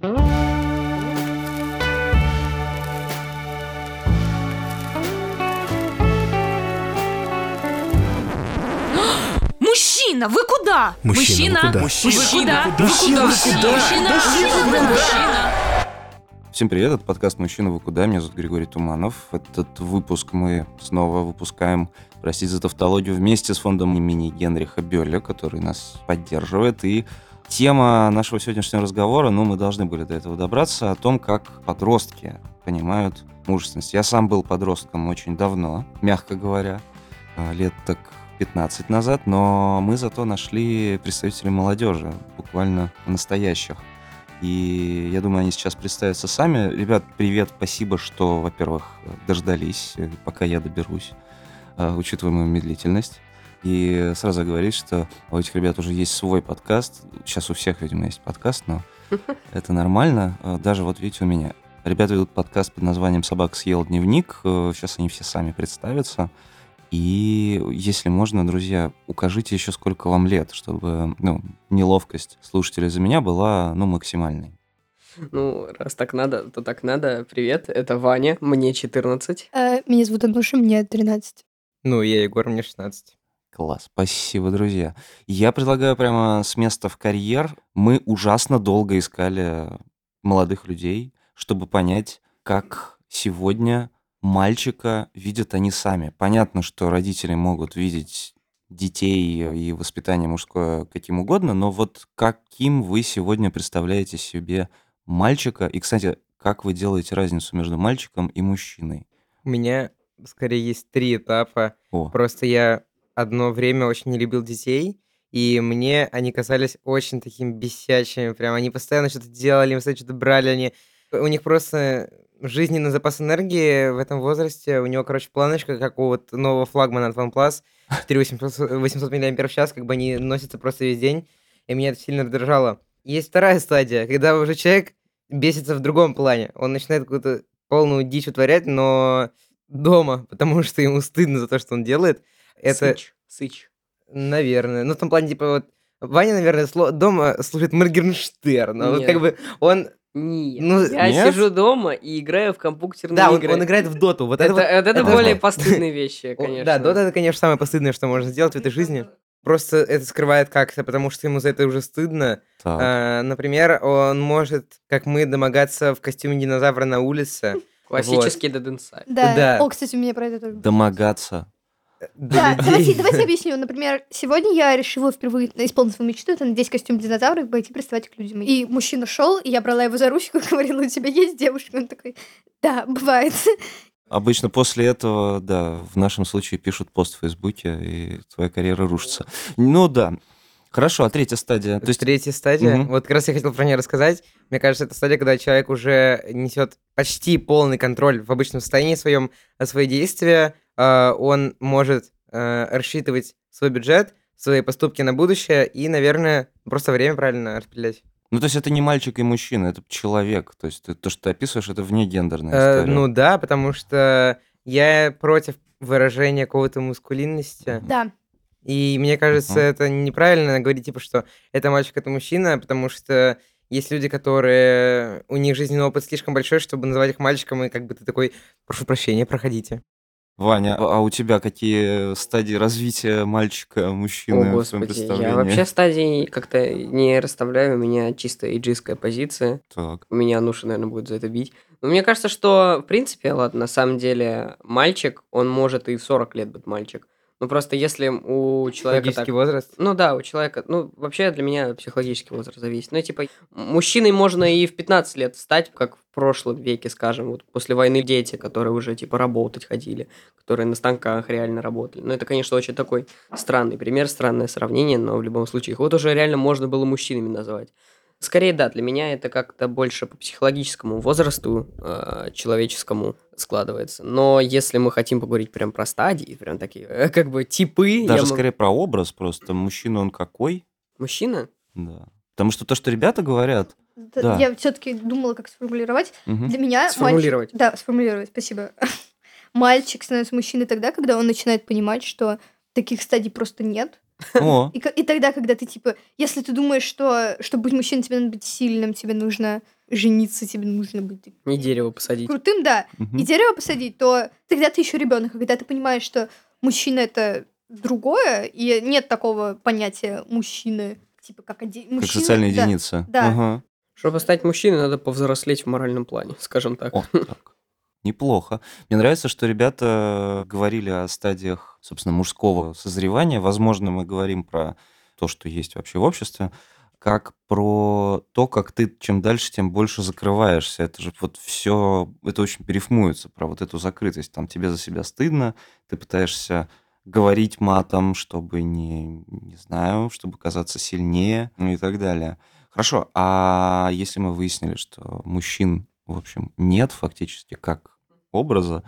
Мужчина, вы куда? Мужчина, вы куда? Мужчина, вы куда? Мужчина, куда? вы куда? Мужчина, мужчина. Всем привет, это подкаст «Мужчина, вы куда?». Меня зовут Григорий Туманов. Этот выпуск мы снова выпускаем, простите за тавтологию, вместе с фондом имени Генриха Бёля, который нас поддерживает. И тема нашего сегодняшнего разговора, ну, мы должны были до этого добраться, о том, как подростки понимают мужественность. Я сам был подростком очень давно, мягко говоря, э, лет так 15 назад, но мы зато нашли представителей молодежи, буквально настоящих. И я думаю, они сейчас представятся сами. Ребят, привет, спасибо, что, во-первых, дождались, э, пока я доберусь, э, учитывая мою медлительность. И сразу говорить, что у этих ребят уже есть свой подкаст. Сейчас у всех, видимо, есть подкаст, но это нормально. Э, Даже вот видите, у меня. Ребята ведут подкаст под названием «Собак съел дневник». Э, Сейчас они все сами представятся. И если можно, друзья, укажите еще сколько вам лет, чтобы ну, неловкость слушателей за меня была ну, максимальной. Ну, раз так надо, то так надо. Привет, это Ваня, мне 14. Э, Меня зовут Ануша, мне 13. Ну, я Егор, мне 16. Класс, спасибо, друзья. Я предлагаю прямо с места в карьер. Мы ужасно долго искали молодых людей, чтобы понять, как сегодня мальчика видят они сами. Понятно, что родители могут видеть детей и воспитание мужское каким угодно, но вот каким вы сегодня представляете себе мальчика? И, кстати, как вы делаете разницу между мальчиком и мужчиной? У меня скорее есть три этапа. О, Просто я одно время очень не любил детей, и мне они казались очень такими бесячими. Прям они постоянно что-то делали, им что-то брали. Они... У них просто жизненный запас энергии в этом возрасте. У него, короче, планочка, как у вот нового флагмана от OnePlus. 4800 800 мАч, как бы они носятся просто весь день. И меня это сильно раздражало. Есть вторая стадия, когда уже человек бесится в другом плане. Он начинает какую-то полную дичь утворять, но дома, потому что ему стыдно за то, что он делает. Это, Сыч. Сыч. наверное, ну в том плане, типа, вот, Ваня, наверное, сло- дома слушает Моргенштерна. Вот как бы он... Нет. Ну, я нет? сижу дома и играю в компьютерные Да, он, игры. он играет в доту. Вот это, это, вот- вот это это более вот. постыдные вещи, конечно. Да, дота это, конечно, самое постыдное, что можно сделать в этой жизни. Просто это скрывает как-то, потому что ему за это уже стыдно. так. А, например, он может, как мы, домогаться в костюме динозавра на улице. Классический Dead Inside. Да. Да. О, кстати, у меня про это тоже. Домогаться. Да, давайте, давайте объясню. Например, сегодня я решила впервые исполнить свою мечту, это надеть костюм динозавра и пойти приставать к людям. И мужчина шел, и я брала его за ручку и говорила, у тебя есть девушка? Он такой, да, бывает. Обычно после этого, да, в нашем случае пишут пост в Фейсбуке, и твоя карьера рушится. Ну да. Хорошо, а третья стадия? То есть Третья стадия. Мгм. Вот как раз я хотел про нее рассказать. Мне кажется, это стадия, когда человек уже несет почти полный контроль в обычном состоянии своем на свои действия. А, Он может э, рассчитывать свой бюджет, свои поступки на будущее и, наверное, просто время правильно распределять. Ну, то есть это не мальчик и мужчина, это человек. То есть ты- то, что ты описываешь, это вне гендерная Э, история. Ну да, потому что я против выражения какой-то мускулинности. Да. И мне кажется, Мгм. это неправильно говорить, типа, что это мальчик, это мужчина, потому что есть люди, которые... У них жизненный опыт слишком большой, чтобы называть их мальчиком, и как бы ты такой, прошу прощения, проходите. Ваня, а у тебя какие стадии развития мальчика, мужчины О, в твоем представлении? я вообще стадии как-то не расставляю, у меня чисто эйджистская позиция. Так. Меня Нуша, наверное, будет за это бить. Но мне кажется, что, в принципе, ладно, на самом деле, мальчик, он может и в 40 лет быть мальчик. Ну, просто если у человека так... Психологический возраст. Ну да, у человека, ну вообще для меня психологический возраст зависит. Ну типа мужчиной можно и в 15 лет стать, как в прошлом веке, скажем, вот после войны дети, которые уже типа работать ходили, которые на станках реально работали. Ну это, конечно, очень такой странный пример, странное сравнение, но в любом случае их вот уже реально можно было мужчинами назвать. Скорее, да, для меня это как-то больше по психологическому возрасту э, человеческому складывается. Но если мы хотим поговорить прям про стадии, прям такие, э, как бы типы... Даже могу- скорее про образ просто. Мужчина он какой? Мужчина? Да. Потому что то, что ребята говорят... Д- Да. Я все-таки думала, как сформулировать. мгм. Для меня Сформулировать. Мальчик... Да, сформулировать, спасибо. Мальчик становится мужчиной тогда, когда он начинает понимать, что таких стадий просто нет. О, И, и тогда, когда ты, типа, если ты думаешь, что, чтобы быть мужчиной, тебе надо быть сильным, тебе нужно жениться, тебе нужно быть Не дерево посадить. крутым, да, мгм. и дерево посадить, то тогда ты еще ребенок. А когда ты понимаешь, что мужчина это другое, и нет такого понятия мужчины, типа как оде... как мужчина, социальная да. единица. да. Ага. Чтобы стать мужчиной, надо повзрослеть в моральном плане, скажем так. О, так. Неплохо. Мне нравится, что ребята говорили о стадиях, собственно, мужского созревания. Возможно, мы говорим про то, что есть вообще в обществе, как про то, как ты чем дальше, тем больше закрываешься. Это же вот все, это очень перифмуется про вот эту закрытость. Там тебе за себя стыдно, ты пытаешься говорить матом, чтобы не, не знаю, чтобы казаться сильнее ну и так далее. Хорошо, а если мы выяснили, что мужчин, в общем, нет фактически как образа,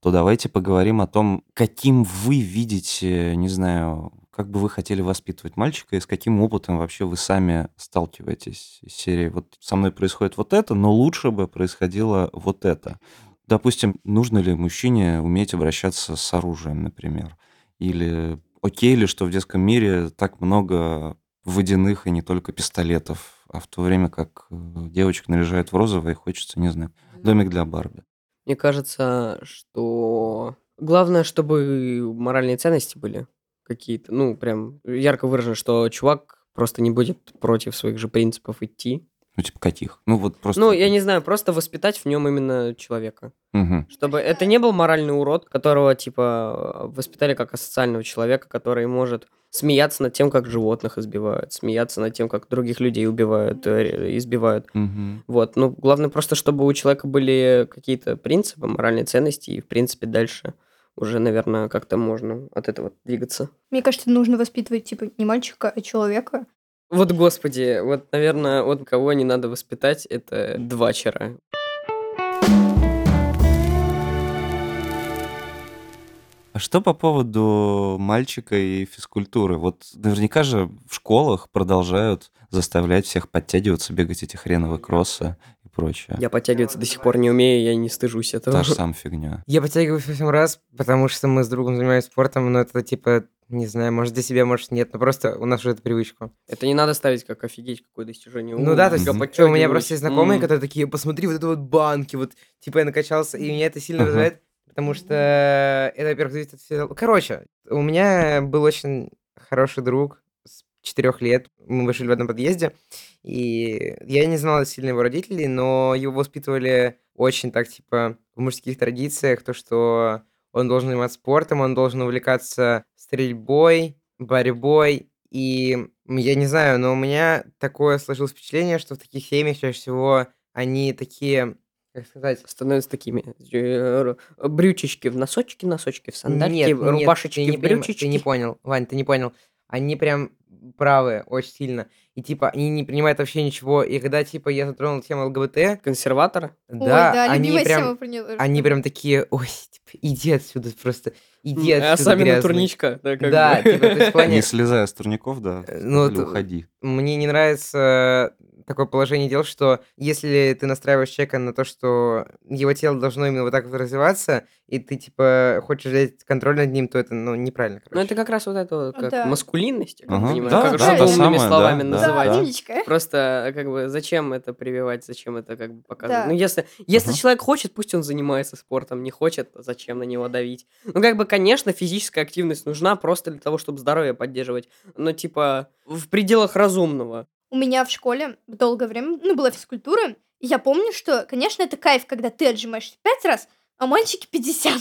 то давайте поговорим о том, каким вы видите, не знаю, как бы вы хотели воспитывать мальчика и с каким опытом вообще вы сами сталкиваетесь из серии «Вот со мной происходит вот это, но лучше бы происходило вот это». Допустим, нужно ли мужчине уметь обращаться с оружием, например? Или окей ли, что в детском мире так много водяных и не только пистолетов, а в то время как э, девочек наряжают в розовое и хочется, не знаю, домик для Барби. Мне кажется, что главное, чтобы моральные ценности были какие-то. Ну, прям ярко выражено, что чувак просто не будет против своих же принципов идти. Ну, типа каких? Ну, вот просто... Ну, я не знаю, просто воспитать в нем именно человека. Мгм. Чтобы это не был моральный урод, которого, типа, воспитали как асоциального человека, который может смеяться над тем, как животных избивают, смеяться над тем, как других людей убивают, э, избивают. Мгм. Вот, ну, главное просто, чтобы у человека были какие-то принципы, моральные ценности, и, в принципе, дальше уже, наверное, как-то можно от этого двигаться. Мне кажется, нужно воспитывать, типа, не мальчика, а человека. Вот, господи, вот, наверное, вот кого не надо воспитать, это двачера. А что по поводу мальчика и физкультуры? Вот наверняка же в школах продолжают заставлять всех подтягиваться, бегать эти хреновые кроссы и прочее. Я подтягиваться до сих пор не умею, я не стыжусь этого. Та же самая фигня. Я подтягиваюсь восемь раз, потому что мы с другом занимаемся спортом, но это типа, не знаю, может для себя, может нет, но просто у нас уже это привычка. Это не надо ставить как офигеть, какое достижение. Ну да, то есть Мгм. у меня просто есть знакомые, М. которые такие, посмотри, вот это вот банки, вот, типа я накачался, и меня это сильно Ага. вызывает, потому что это, во-первых, зависит от всего. Короче, у меня был очень хороший друг с четырех лет, мы жили в одном подъезде, и я не знал сильно его родителей, но его воспитывали очень так, типа, в мужских традициях, то, что он должен заниматься спортом, он должен увлекаться стрельбой, борьбой, и я не знаю, но у меня такое сложилось впечатление, что в таких семьях чаще всего они такие, как сказать, становятся такими э, брючечки в носочки, носочки в сандальки, нет, нет, рубашечки ты не в брючечки. Ты не понял, Вань, ты не понял. Они прям правые очень сильно. И типа они не принимают вообще ничего. И когда типа я затронул тему ЛГБТ, Консерватора? Ой, да, да, они прям, они прям такие, ой, типа, иди отсюда просто, иди а отсюда, сами на грязный». турничка. Да, как Да, бы. типа, то есть в плане- Не слезая с турников, да, Э, ну, уходи. мне не нравится такое положение дел, что если ты настраиваешь человека на то, что его тело должно именно вот так вот развиваться, и ты, типа, хочешь взять контроль над ним, то это, ну, неправильно, короче. Ну, это как раз вот это вот, как Да. маскулинность, я как Ага. понимаю. Да, как да, умными самая, словами да, да, называть. да. умничка. Просто, как бы, зачем это прививать, зачем это как бы показывать? Да. Ну, если, если Ага. человек хочет, пусть он занимается спортом, не хочет, зачем на него давить? Ну, как бы, конечно, физическая активность нужна просто для того, чтобы здоровье поддерживать, но, типа, в пределах разумного. У меня в школе долгое время, ну, была физкультура, и я помню, что, конечно, это кайф, когда ты отжимаешься пять раз, а мальчики 50.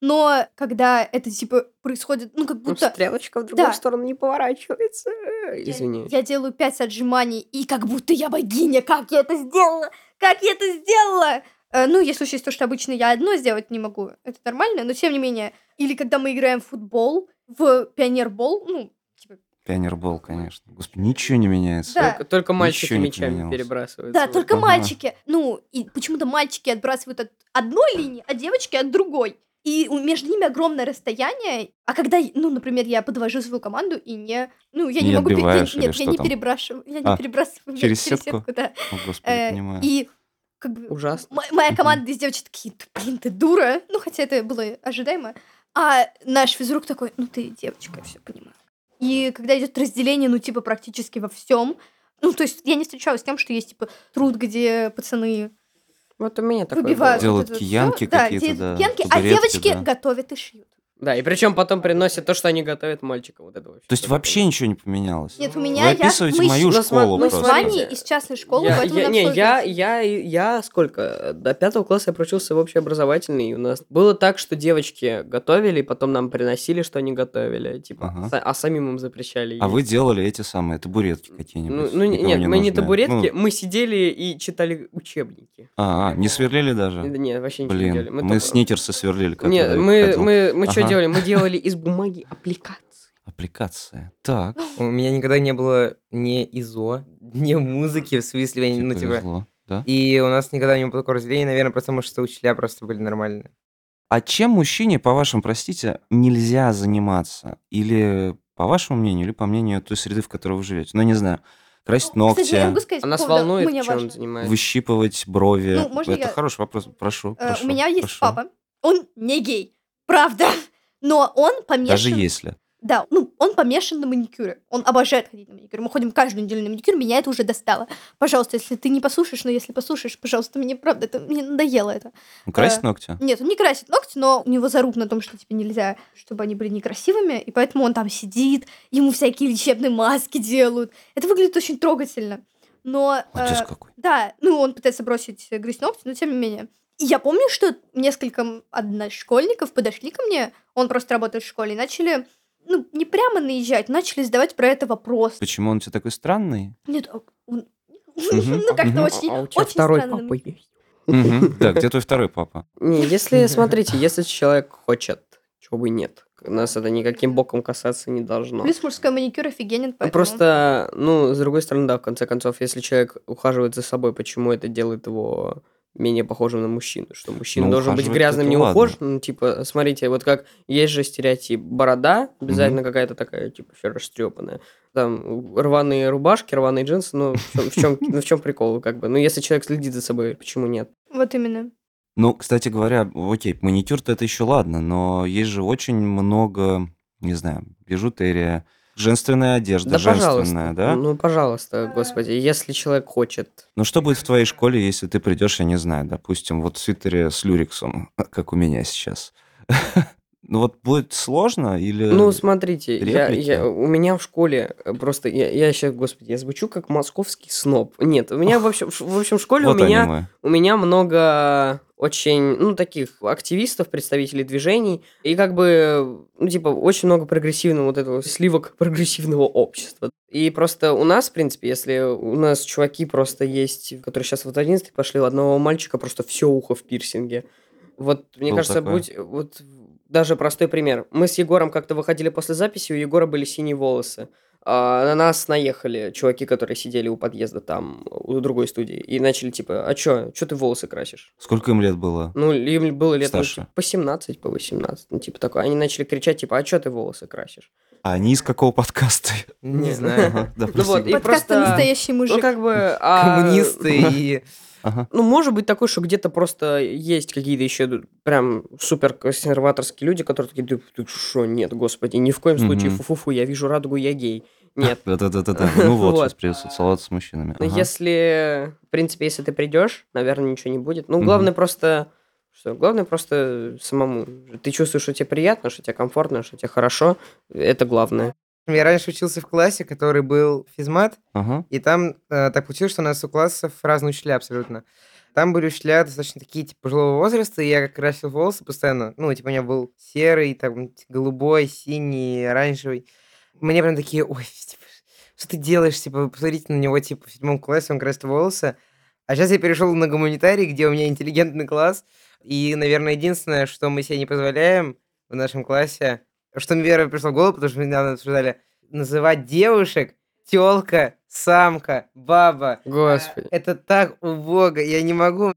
Но когда это, типа, происходит, ну, как Ну, будто... стрелочка в другую Да. сторону не поворачивается. Извини. Я делаю пять отжиманий, и как будто я богиня, как я это сделала, как я это сделала. Э, Ну, если учесть то, что обычно я одно сделать не могу, это нормально, но тем не менее. Или когда мы играем в футбол, в пионербол, ну, типа, Пионербол, конечно. Господи, ничего не меняется. Да. Только, только мальчики Ничего не мячами поменялось. перебрасываются. да, Вот. только Ага. мальчики. Ну, и почему-то мальчики отбрасывают от одной линии, а девочки от другой. И между ними огромное расстояние. А когда, ну, например, я подвожу свою команду и не... Ну, я не, Не могу... я- нет, я что не там? перебрасываю. Я не А, перебрасываю мяч через сетку? да. О, Господи, Э, понимаю. и как бы Ужасно. мо- моя команда из девочек такие, «Да, блин, ты дура. Ну, хотя это было ожидаемо. А наш физрук такой, ну, ты девочка, я все понимаю. И когда идет разделение, ну, типа, практически во всем. Ну, то есть я не встречалась с тем, что есть, типа, труд, где пацаны Вот у меня такое выбивают. было. Делают вот киянки какие-то, да, киянки, а девочки да. готовят и шьют. Да, и причем потом приносят то, что они готовят мальчикам. Вот это вообще. То есть вообще ничего не поменялось? Нет, у Вы меня я... описываете мы мою с- Ну, сма- школу ну, Мы с смотрите. из частной школы, я, поэтому я- не, я, я, я сколько? До пятого класса я проучился в общеобразовательный, и у нас было так, что девочки готовили, и потом нам приносили, что они готовили, типа, Ага. са- а самим им запрещали А есть. вы делали эти самые табуретки Ну, какие-нибудь? ну, никому нет, мы не нужные? табуретки, Ну, мы сидели и читали учебники. а, а, не сверлили даже? Да Нет, вообще ничего не Блин, делали. мы, только- сникерсы сверлили. Нет, я мы, ходил. мы, мы что Делали? Мы делали из бумаги аппликации. Аппликация. Так, У меня никогда не было ни ИЗО, ни музыки, в смысле, я не- ну, типа... да? И у нас никогда не было такого разделения, наверное, потому что учителя просто были нормальные. А чем мужчине, по вашему, простите, нельзя заниматься? Или по вашему мнению, или по мнению той среды, в которой вы живете? Ну, не знаю, красить ногти, Кстати, я могу сказать, А по поводу- волнует, чем он важно. занимается. выщипывать брови. Ну, можно Это я- хороший вопрос, прошу, Э, прошу, У меня есть прошу. папа. Он не гей. Правда. Но он помешан... Даже если. Да, ну, он помешан на маникюре. Он обожает ходить на маникюр. Мы ходим каждую неделю на маникюр, меня это уже достало. Пожалуйста, если ты не послушаешь, но если послушаешь, пожалуйста, мне правда, это мне надоело это. Ну, красить Э, ногти? Нет, он не красит ногти, но у него заруб на том, что типа нельзя, чтобы они были некрасивыми, и поэтому он там сидит, ему всякие лечебные маски делают. Это выглядит очень трогательно. Но... Э, какой. да, ну, он пытается бросить э, грызть ногти, но тем не менее. Я помню, что несколько одношкольников подошли ко мне, он просто работает в школе, и начали, ну, не прямо наезжать, начали задавать про это вопрос. Почему он у тебя такой странный? Нет, а он- ну, как-то очень, а у тебя очень второй папа есть? Да, где твой второй папа? Не, если, смотрите, если человек хочет, чего бы нет. Нас это никаким боком касаться не должно. Плюс мужской маникюр офигенен, Ну, поэтому... Просто, ну, с другой стороны, да, в конце концов, если человек ухаживает за собой, почему это делает его менее похожим на мужчину? Что мужчина Ну, должен быть грязным, не ухоженным? Ну, типа, смотрите, вот как есть же стереотип. Борода, обязательно какая-то такая, типа, все растрепанная. Там рваные рубашки, рваные джинсы, ну, в чем, ну, в чем прикол, как бы? Ну, если человек следит за собой, почему нет? Вот именно. Ну, кстати говоря, окей, маникюр-то это еще ладно, но есть же очень много, не знаю, бижутерия, женственная одежда, Да, женственная, пожалуйста. да? Ну, пожалуйста, господи, если человек хочет. Но что будет в твоей школе, если ты придешь, я не знаю, допустим, вот в свитере с люриксом, как у меня сейчас? Ну вот будет сложно или... Ну, смотрите, я, я- у меня в школе э, просто, я, я сейчас, господи, я звучу как московский сноб. Нет, у меня, в общем, в общем, в школе вот у меня, у меня много очень, ну, таких активистов, представителей движений, и как бы, ну, типа, очень много прогрессивного вот этого сливок прогрессивного общества. И просто у нас, в принципе, если у нас чуваки просто есть, которые сейчас вот 11 пошли, у одного мальчика просто все ухо в пирсинге. Вот, мне Было кажется, такое. будь, вот даже простой пример. Мы с Егором как-то выходили после записи, у Егора были синие волосы. А на нас наехали чуваки, которые сидели у подъезда там, у другой студии, и начали типа, а чё, чё ты волосы красишь? Сколько им лет было? Ну, им было лет Старше. по 17, по 18, ну, типа такое. Они начали кричать, типа, а чё ты волосы красишь? А они из какого подкаста? Не знаю. Ну вот, и просто- «Настоящий мужик». Ну, как бы... а, Коммунисты и... Ага. Ну, может быть такое, что где-то просто есть какие-то еще прям супер консерваторские люди, которые такие, да ты что, нет, господи, ни в коем случае, Мгм. фу-фу-фу, я вижу радугу, я гей. Нет. Да-да-да-да. Ну вот, Вот. сейчас придется целоваться с мужчинами. Ага. если, в принципе, если ты придешь, наверное, ничего не будет. Ну, главное просто... Что? Главное просто самому. Ты чувствуешь, что тебе приятно, что тебе комфортно, что тебе хорошо. Это главное. Я раньше учился в классе, который был физмат, Ага. и там э, так получилось, что у нас у классов разные учителя абсолютно. Там были учителя достаточно такие, типа, пожилого возраста, и я как красил волосы постоянно. Ну, типа, у меня был серый, там, голубой, синий, оранжевый. Мне прям такие, ой, типа, что ты делаешь? Типа, посмотрите на него, типа, в седьмом классе он красит волосы. А сейчас я перешел на гуманитарий, где у меня интеллигентный класс. И, наверное, единственное, что мы себе не позволяем в нашем классе, что мне Вера пришло в голову, потому что мы недавно обсуждали, называть девушек тёлка, самка, баба. Господи. Это так убого, я не могу.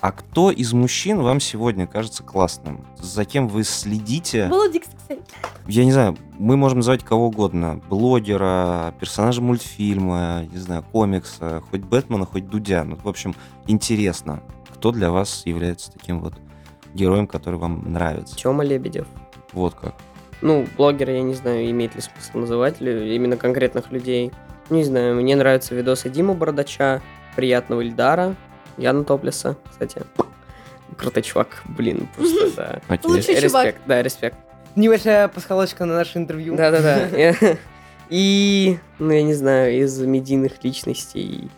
А кто из мужчин вам сегодня кажется классным? За кем вы следите? Кстати. Я не знаю, мы можем называть кого угодно. Блогера, персонажа мультфильма, не знаю, комикса, хоть Бэтмена, хоть Дудя. Ну, в общем, интересно, кто для вас является таким вот героем, который вам нравится. Тёма Лебедев. Вот как. Ну, блогера, я не знаю, имеет ли смысл называть ли именно конкретных людей. Не знаю, мне нравятся видосы Димы Бородача, Приятного Ильдара, Яна Топлеса, кстати. Крутой чувак, блин, просто, да. Лучший Респект, чувак. да, респект. Небольшая пасхалочка на наше интервью. Да-да-да. И, ну, я не знаю, из медийных личностей,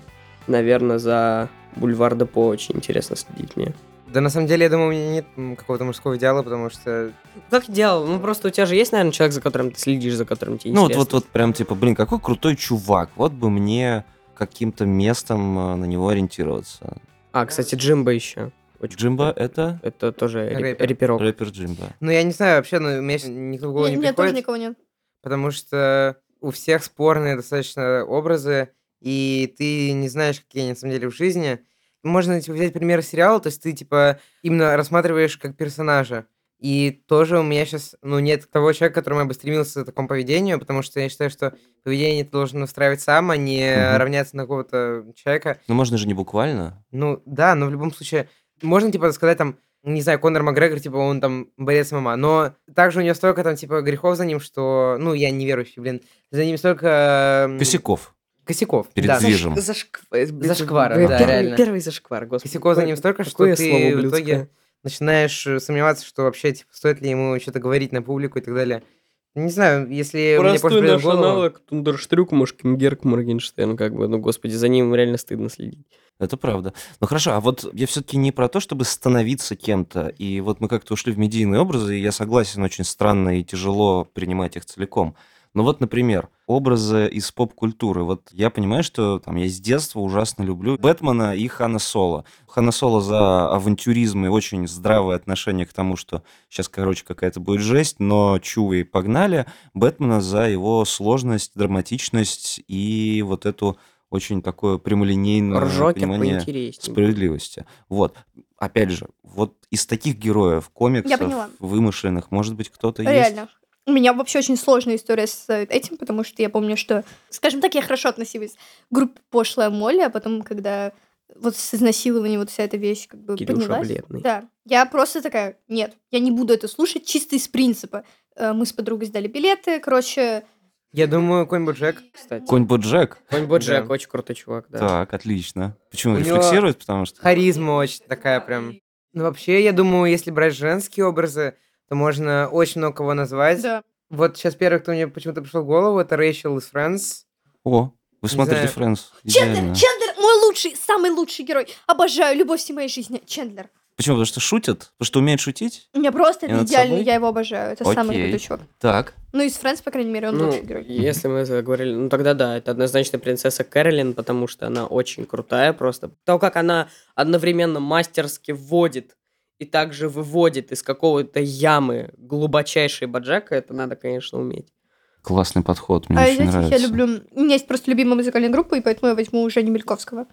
наверное, за Бульвар Депо очень интересно следить мне. Да, на самом деле, я думаю, у меня нет какого-то мужского идеала, потому что... Как делал? Ну, просто у тебя же есть, наверное, человек, за которым ты следишь, за которым тебе Ну вот, интересно. вот, вот прям типа, блин, какой крутой чувак. Вот бы мне каким-то местом э, на него ориентироваться. А, кстати, Джимба еще. Очень Джимба крутой. это Это тоже рэп- Рэпер. рэперок. рэпер Джимба. Ну, я не знаю, вообще, ну, у меня никто в голову Не- не Нет, тоже приходит, никого нет. потому что у всех спорные достаточно образы, и ты не знаешь, какие они на самом деле в жизни. Можно типа, взять пример сериала, то есть ты, типа, именно рассматриваешь как персонажа. И тоже у меня сейчас, ну, нет того человека, к которому я бы стремился к такому поведению, потому что я считаю, что поведение ты должен устраивать сам, а не Мгм. равняться на какого-то человека. Ну можно же не буквально. Ну, да, но в любом случае, можно, типа, сказать, там, не знаю, Конор Макгрегор, типа, он там борец ММА, но также у него столько, там, типа, грехов за ним, что, ну, я неверующий, блин, за ним столько... Косяков. Косяков, Перед да. движем. Зашквар. Зашквара, да, реально. Первый зашквар, господи. Косяков за ним столько, что ты слово в итоге начинаешь э, сомневаться, что вообще, типа, стоит ли ему что-то говорить на публику и так далее. Не знаю, если мне просто Простой придет наш голову... аналог Тундерштрюк, Мошкингерк, Моргенштерн, как бы, ну, господи, за ним реально стыдно следить. Это правда. Ну хорошо, а вот я все-таки не про то, чтобы становиться кем-то. И вот мы как-то ушли в медийные образы, и я согласен, очень странно и тяжело принимать их целиком. Ну вот, например, образы из поп-культуры. Вот я понимаю, что там я с детства ужасно люблю Бэтмена и Хана Соло. Хана Соло за авантюризм и очень здравое отношение к тому, что сейчас, короче, какая-то будет жесть, но чувы погнали. Бэтмена за его сложность, драматичность и вот эту очень такое прямолинейное Ржокер понимание справедливости. Вот. Опять же, вот из таких героев, комиксов, вымышленных, может быть, кто-то есть? Реально. У меня вообще очень сложная история с этим, потому что я помню, что, скажем так, я хорошо относилась к группе пошлая Молли, а потом, когда вот с изнасилованием вот вся эта вещь как бы Кирюша поднялась. бледный. Да. Я просто такая, нет, я не буду это слушать чисто из принципа. Э, Мы с подругой сдали билеты, короче, Я думаю, Конь Боджек. Кстати. Конь Боджек? Конь Боджек, Да. очень крутой чувак, да. Так, отлично. Почему? У него Рефлексирует, потому что... Харизма очень такая прям. Ну, вообще, я думаю, если брать женские образы, то можно очень много кого назвать. да. Вот сейчас первый, кто мне почему-то пришел в голову, это Рэйчел из Friends. О, вы смотрите. Френдс. Чендлер, Чендлер, мой лучший, самый лучший герой. Обожаю, любовь всей моей жизни. Чендлер. Почему? Потому что шутят? Потому что умеет шутить? У меня просто это собой? я его обожаю. Это самый Окей. крутой чувак. Так. Ну, из Friends, по крайней мере, он Ну, лучший герой. если мы заговорили, ну тогда да, это однозначно принцесса Кэролин, потому что она очень крутая просто. То, как она одновременно мастерски вводит и также выводит из какого-то ямы глубочайшей баджака, это надо, конечно, уметь. Классный подход, мне А очень этих нравится. я люблю... У меня есть просто любимая музыкальная группа, и поэтому я возьму Женю Мельковского.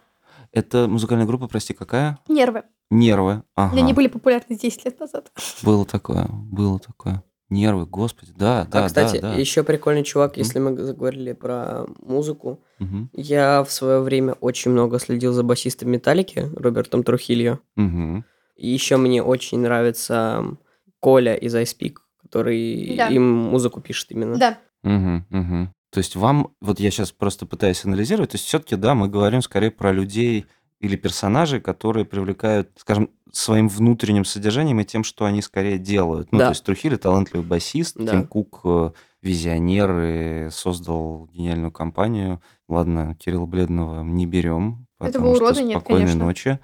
Это музыкальная группа, прости, какая? Нервы. Нервы. Ага. Они были популярны 10 лет назад. Было такое, было такое. Нервы, господи, да, да, а, кстати, да, да. еще прикольный чувак, Мгм. если мы заговорили про музыку. Мгм, Я в свое время очень много следил за басистом Металлики, Робертом Трухильо. мгм. И еще мне очень нравится Коля из Ice Peak, который Да. им музыку пишет именно. Да. Мгм, мгм. То есть вам, вот я сейчас просто пытаюсь анализировать, то есть все-таки, да, мы говорим скорее про людей или персонажей, которые привлекают, скажем, своим внутренним содержанием и тем, что они скорее делают. Ну, Да. то есть Трухили талантливый басист, Да. Тим Кук э, визионер и создал гениальную компанию. Ладно, Кирилла Бледного не берем, Этого потому что урода нет, спокойной конечно. ночи.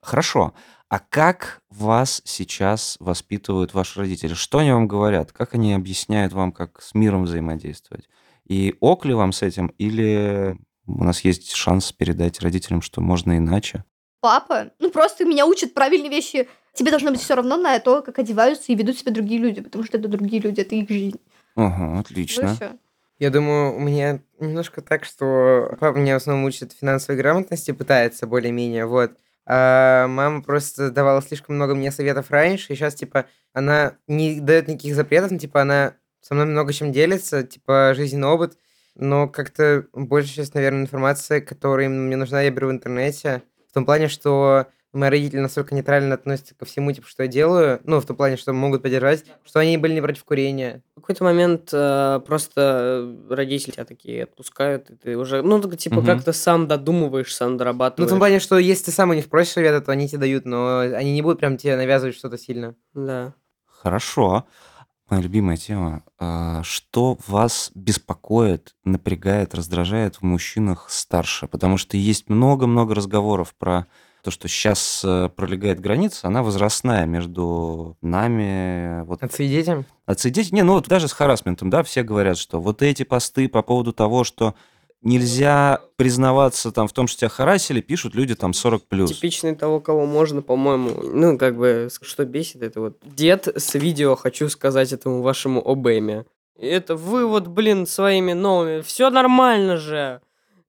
Хорошо. А как вас сейчас воспитывают ваши родители? Что они вам говорят? Как они объясняют вам, как с миром взаимодействовать? И ок ли вам с этим? Или у нас есть шанс передать родителям, что можно иначе? Папа, ну просто меня учат правильные вещи. Тебе должно быть все равно на то, как одеваются и ведут себя другие люди, потому что это другие люди, это их жизнь. Ага, Ну отлично. Я думаю, у меня немножко так, что папа меня в основном учит финансовой грамотности, пытается более-менее, вот. А мама просто давала слишком много мне советов раньше, и сейчас, типа, она не дает никаких запретов, но, типа, она со мной много чем делится, типа, жизненный опыт, но как-то большая часть, наверное, информации, которая мне нужна, я беру в интернете, в том плане, что мои родители настолько нейтрально относятся ко всему, типа, что я делаю, ну, в том плане, что могут поддержать, что они были не против курения. В какой-то момент э, просто родители тебя такие отпускают, и ты уже, ну, так, типа, Мгм. как-то сам додумываешь, сам Ну, в дорабатываешь. том плане, что если ты сам у них просишь совета, то они тебе дают, но они не будут прям тебе навязывать что-то сильно. Да. Хорошо. Моя любимая тема. А, Что вас беспокоит, напрягает, раздражает в мужчинах старше? Потому что есть много-много разговоров про то, что сейчас пролегает граница, она возрастная между нами. Вот Отцы и детям? отцы и дети. Не, ну вот даже с харасментом, да, все говорят, что вот эти посты по поводу того, что нельзя признаваться там в том, что тебя харасили, пишут люди там 40 плюс. Типичный того, кого можно, по-моему, ну, как бы, что бесит, это вот дед с видео, хочу сказать этому вашему обеме. И Это вы вот, блин, своими новыми, все нормально же.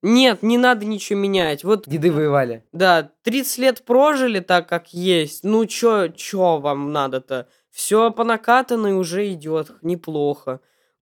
Нет, не надо ничего менять. Вот, Деды воевали. да, 30 лет прожили так, как есть. Ну, чё, чё вам надо-то? Все по накатанной уже идет, неплохо.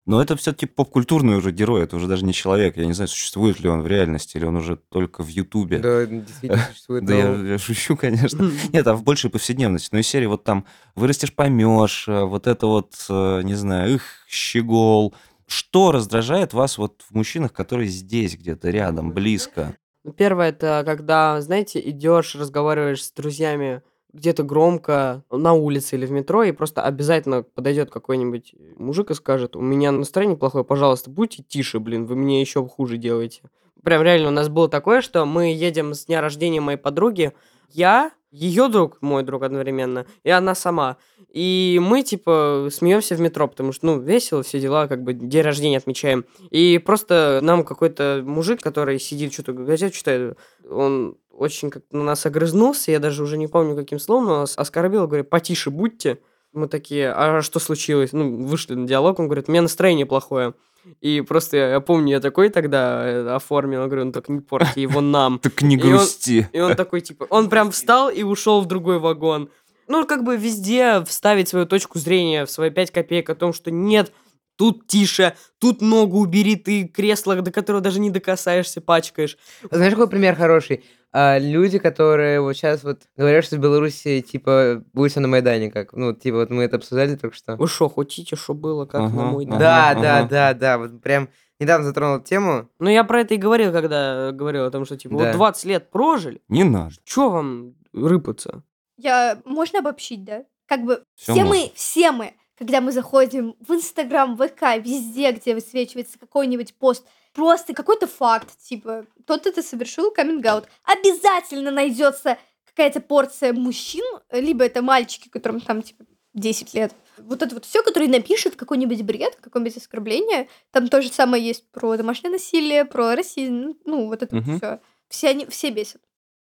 Но это все-таки поп-культурный уже герой, это уже даже не человек. Я не знаю, существует ли он в реальности, или он уже только в Ютубе. Да, действительно существует. Да, я, шучу, конечно. Нет, а в большей повседневности. Но из серии вот там вырастешь, поймешь, э, вот это вот, э, не знаю, их, щегол. Что раздражает вас вот в мужчинах, которые здесь где-то рядом, близко? Ну, Первое это когда, знаете, идешь, разговариваешь с друзьями где-то громко на улице или в метро, и просто обязательно подойдет какой-нибудь мужик и скажет, у меня настроение плохое, пожалуйста, будьте тише, блин, вы мне еще хуже делаете. Прям реально у нас было такое, что мы едем с дня рождения моей подруги, я, ее друг, мой друг одновременно, и она сама. И мы, типа, смеемся в метро, потому что, ну, весело, все дела, как бы день рождения отмечаем. И просто нам какой-то мужик, который сидит, что-то газету читает, он очень как-то на нас огрызнулся, я даже уже не помню, каким словом, но нас оскорбил, говорит, потише будьте. Мы такие, а что случилось? Ну, вышли на диалог, он говорит, у меня настроение плохое. И просто я, я помню, я такой тогда э, оформил, я говорю, ну так не портите его нам. Так не И он- грусти. И он такой, типа, он прям встал и ушел в другой вагон. Ну, как бы везде вставить свою точку зрения, в свои пять копеек о том, что нет, тут тише, тут ногу убери, ты кресло, до которого даже не докасаешься, пачкаешь. Знаешь, какой пример хороший? А, люди, которые вот сейчас вот говорят, что в Беларуси, типа, будет все на Майдане, как, ну, типа, вот мы это обсуждали только что. Вы что, хотите, что было, как на Ага, мой ага. Да, да, ага. да, да, вот прям недавно затронул тему. Ну, я про это и говорил, когда говорил о том, что, типа, Да. вот 20 лет прожили, Не надо. чё вам рыпаться? Я... Можно обобщить, да? Как бы все можно. мы, все мы, когда мы заходим в Инстаграм, ВК, везде, где высвечивается какой-нибудь пост, просто какой-то факт, типа, тот это совершил каминг обязательно найдется какая-то порция мужчин, либо это мальчики, которым там, типа, 10 лет. Вот это вот все, которые напишут какой-нибудь бред, какое-нибудь оскорбление. Там то же самое есть про домашнее насилие, про расизм, ну, вот это Мгм. все. Все они, все бесят.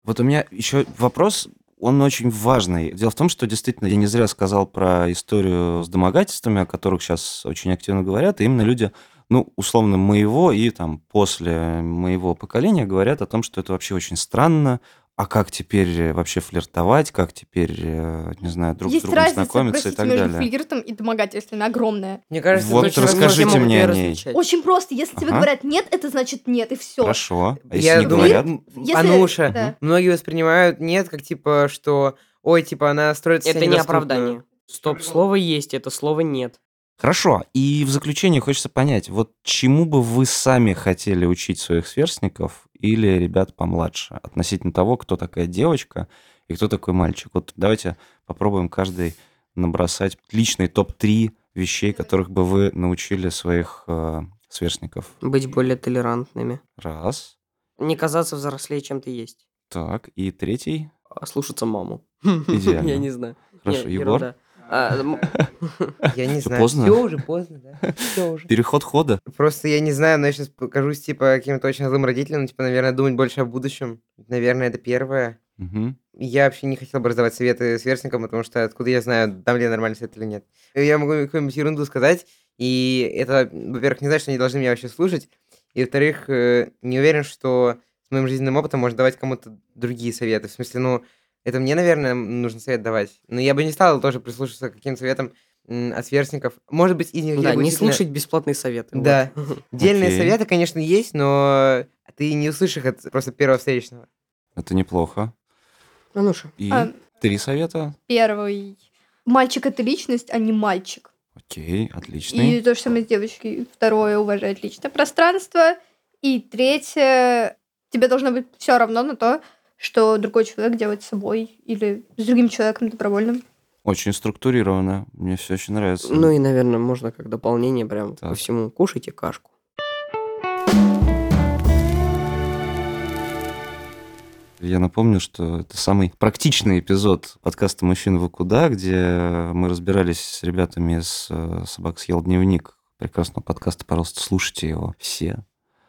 Вот у меня еще вопрос, он очень важный. Дело в том, что действительно я не зря сказал про историю с домогательствами, о которых сейчас очень активно говорят, и именно люди, ну, условно, моего и там после моего поколения говорят о том, что это вообще очень странно, а как теперь вообще флиртовать, как теперь, э, не знаю, друг есть с другом разница, знакомиться и так между далее. флиртом и домогательством, огромная. Мне кажется, Вот это расскажите мне о ней. различать. Очень просто. Если тебе Ага. говорят нет, это значит нет, и все. Хорошо. А если Я не думаю, говорят? Если- Ануша, да. многие воспринимают нет как типа, что ой, типа она строит себя Это не оправдание. Стоп, слово есть, это слово нет. Хорошо. И в заключение хочется понять, вот чему бы вы сами хотели учить своих сверстников или ребят помладше относительно того, кто такая девочка и кто такой мальчик. Вот давайте попробуем каждый набросать личный топ-3 вещей, которых бы вы научили своих э, сверстников. Быть более толерантными. Раз. Не казаться взрослее, чем ты есть. Так, и третий. А слушаться маму. Идеально. Я не знаю. Хорошо, Егор? А, Я не знаю. поздно? Все уже поздно, да? Все уже. Переход хода. Просто я не знаю, но я сейчас покажусь, типа, каким-то очень злым родителям, типа, наверное, думать больше о будущем. Наверное, это первое. Я вообще не хотел бы раздавать советы сверстникам, потому что откуда я знаю, дам ли я нормальный совет или нет. Я могу какую-нибудь ерунду сказать, и это, во-первых, не значит, что они должны меня вообще слушать, и, во-вторых, э, не уверен, что с моим жизненным опытом можно давать кому-то другие советы. В смысле, ну, это мне, наверное, нужно совет давать. Но я бы не стал тоже прислушиваться к каким-то советам от сверстников. Может быть, из них Да, не слушать бесплатные советы. Да. вот. Дельные Окей. советы, конечно, есть, но ты не услышишь их от просто первого встречного. Это неплохо. Ануша. И А. три совета. Первый. Мальчик — это личность, а не мальчик. Окей, отличный. И то же самое с девочкой. Второе — уважать личное пространство. И третье — тебе должно быть все равно на то, что другой человек делает с собой или с другим человеком добровольно. Очень структурировано. Мне все очень нравится. Ну и, наверное, можно как дополнение прям ко Так. всему. Кушайте кашку. Я напомню, что это самый практичный эпизод подкаста «Мужчина вы куда», где мы разбирались с ребятами с э, «Собак съел дневник». Прекрасного подкаста, пожалуйста, слушайте его все.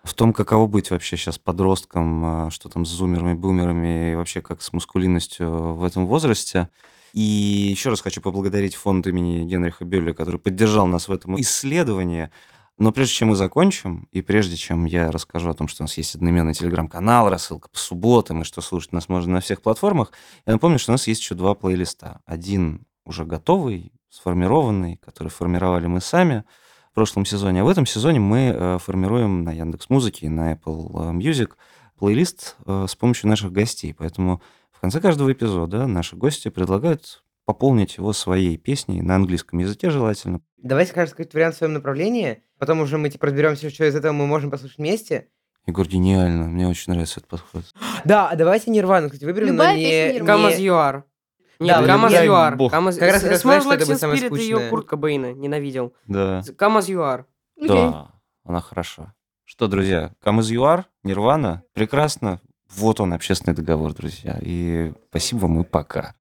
В том, каково быть вообще сейчас подростком, э, что там с зумерами, бумерами, и вообще как с мускулинностью в этом возрасте. И еще раз хочу поблагодарить фонд имени Генриха Бюлля, который поддержал нас в этом исследовании. Но прежде чем мы закончим, и прежде чем я расскажу о том, что у нас есть одноименный телеграм-канал, рассылка по субботам, и что слушать нас можно на всех платформах, я напомню, что у нас есть еще два плейлиста. Один уже готовый, сформированный, который формировали мы сами прошлом сезоне. А в этом сезоне мы э, формируем на Яндекс Музыке и на Apple Music плейлист э, с помощью наших гостей. Поэтому в конце каждого эпизода наши гости предлагают пополнить его своей песней на английском языке желательно. Давайте, кажется, какой-то вариант в своем направлении. Потом уже мы типа разберемся, что из этого мы можем послушать вместе. Егор, гениально. Мне очень нравится этот подход. Да, а давайте Нирвану, кстати, выберем, Любая но не... песня не- Да, Нет. Бог. Come as- Как раз я что Like это будет самое Spirit ее скучное. Курт Кобейна. Ненавидел. Да. Are. Окей. Да, она хороша. Что, друзья, you are, Нирвана, прекрасно. Вот он, общественный договор, друзья. И спасибо вам и пока.